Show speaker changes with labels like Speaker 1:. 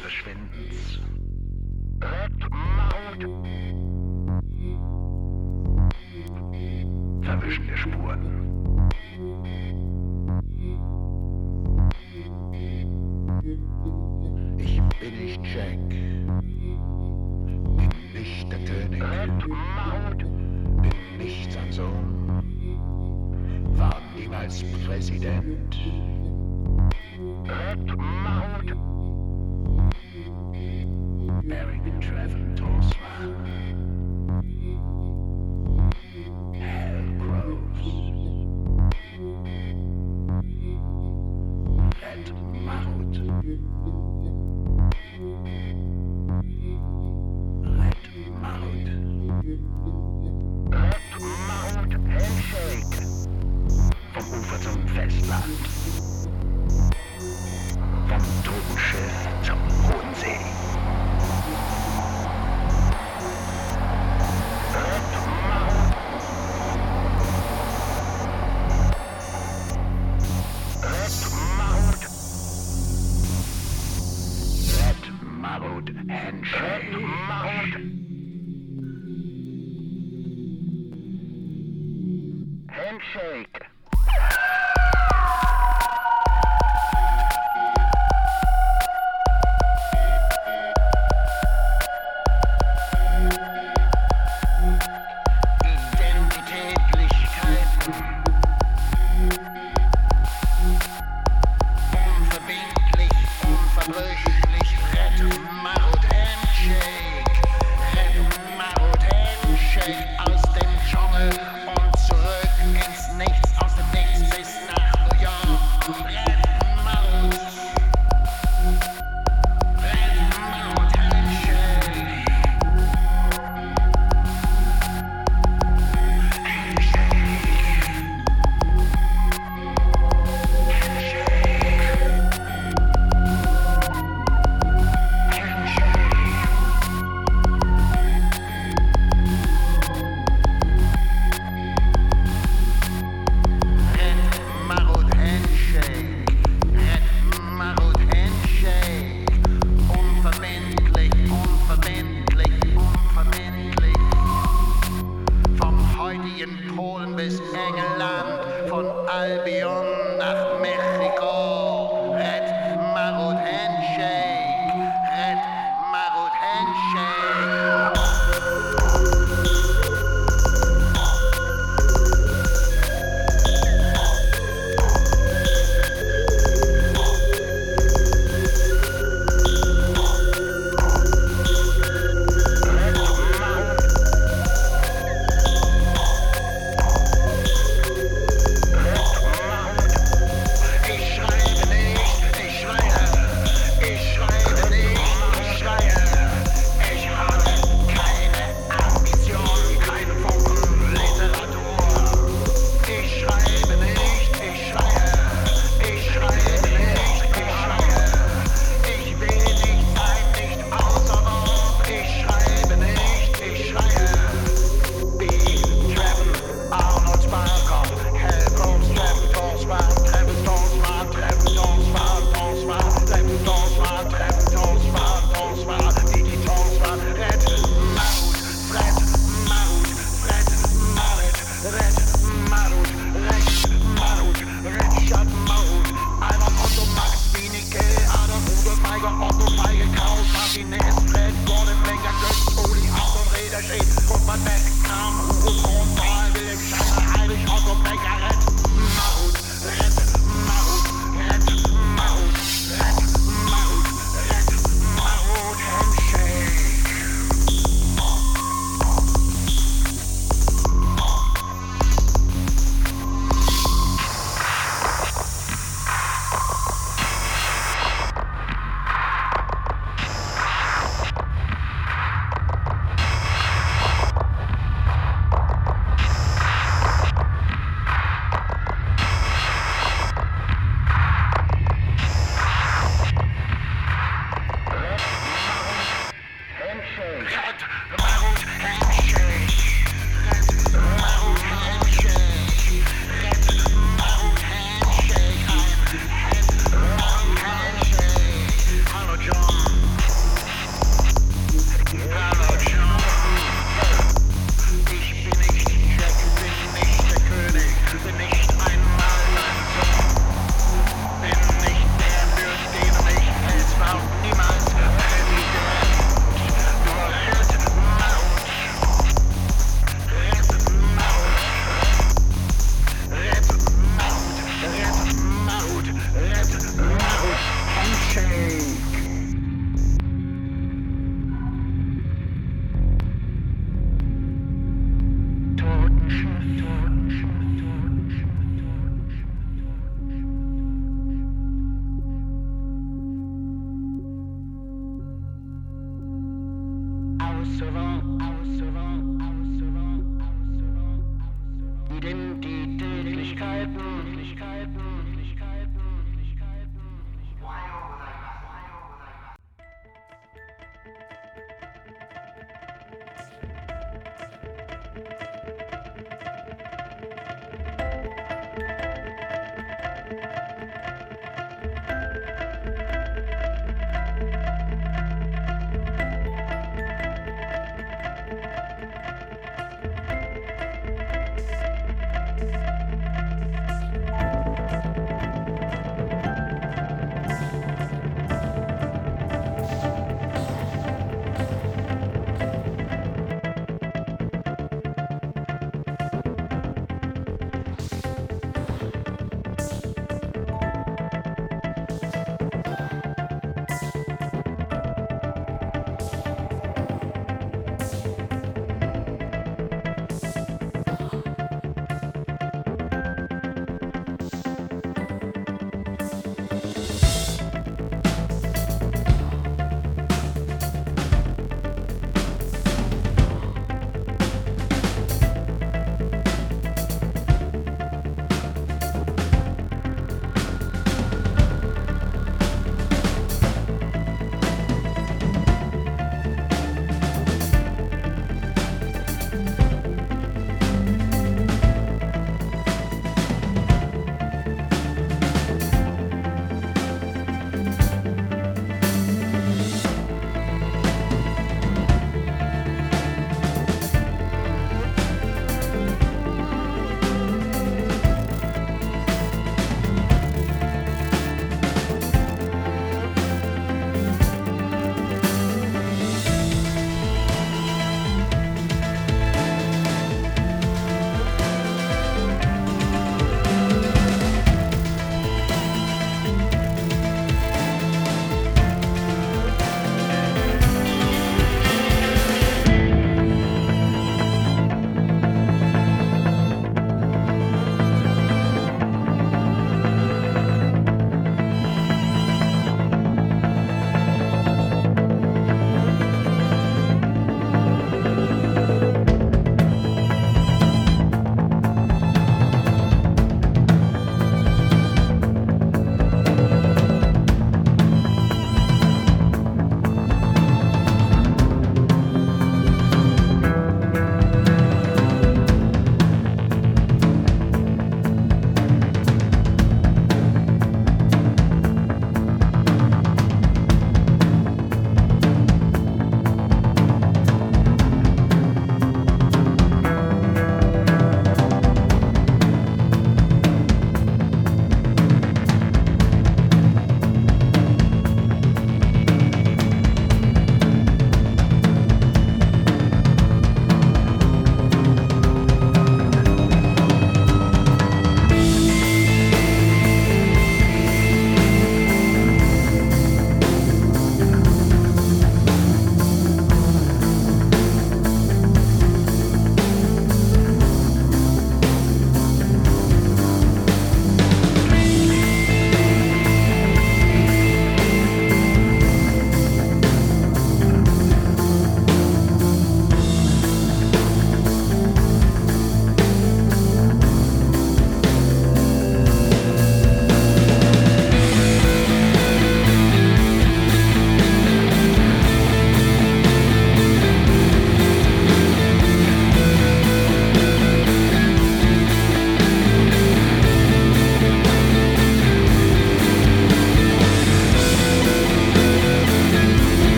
Speaker 1: Kunst des Verschwindens. Verwischen der Spuren. Ich bin nicht Jack. Bin nicht der König. Bin nicht sein Sohn. War niemals Präsident. Barrington Barry.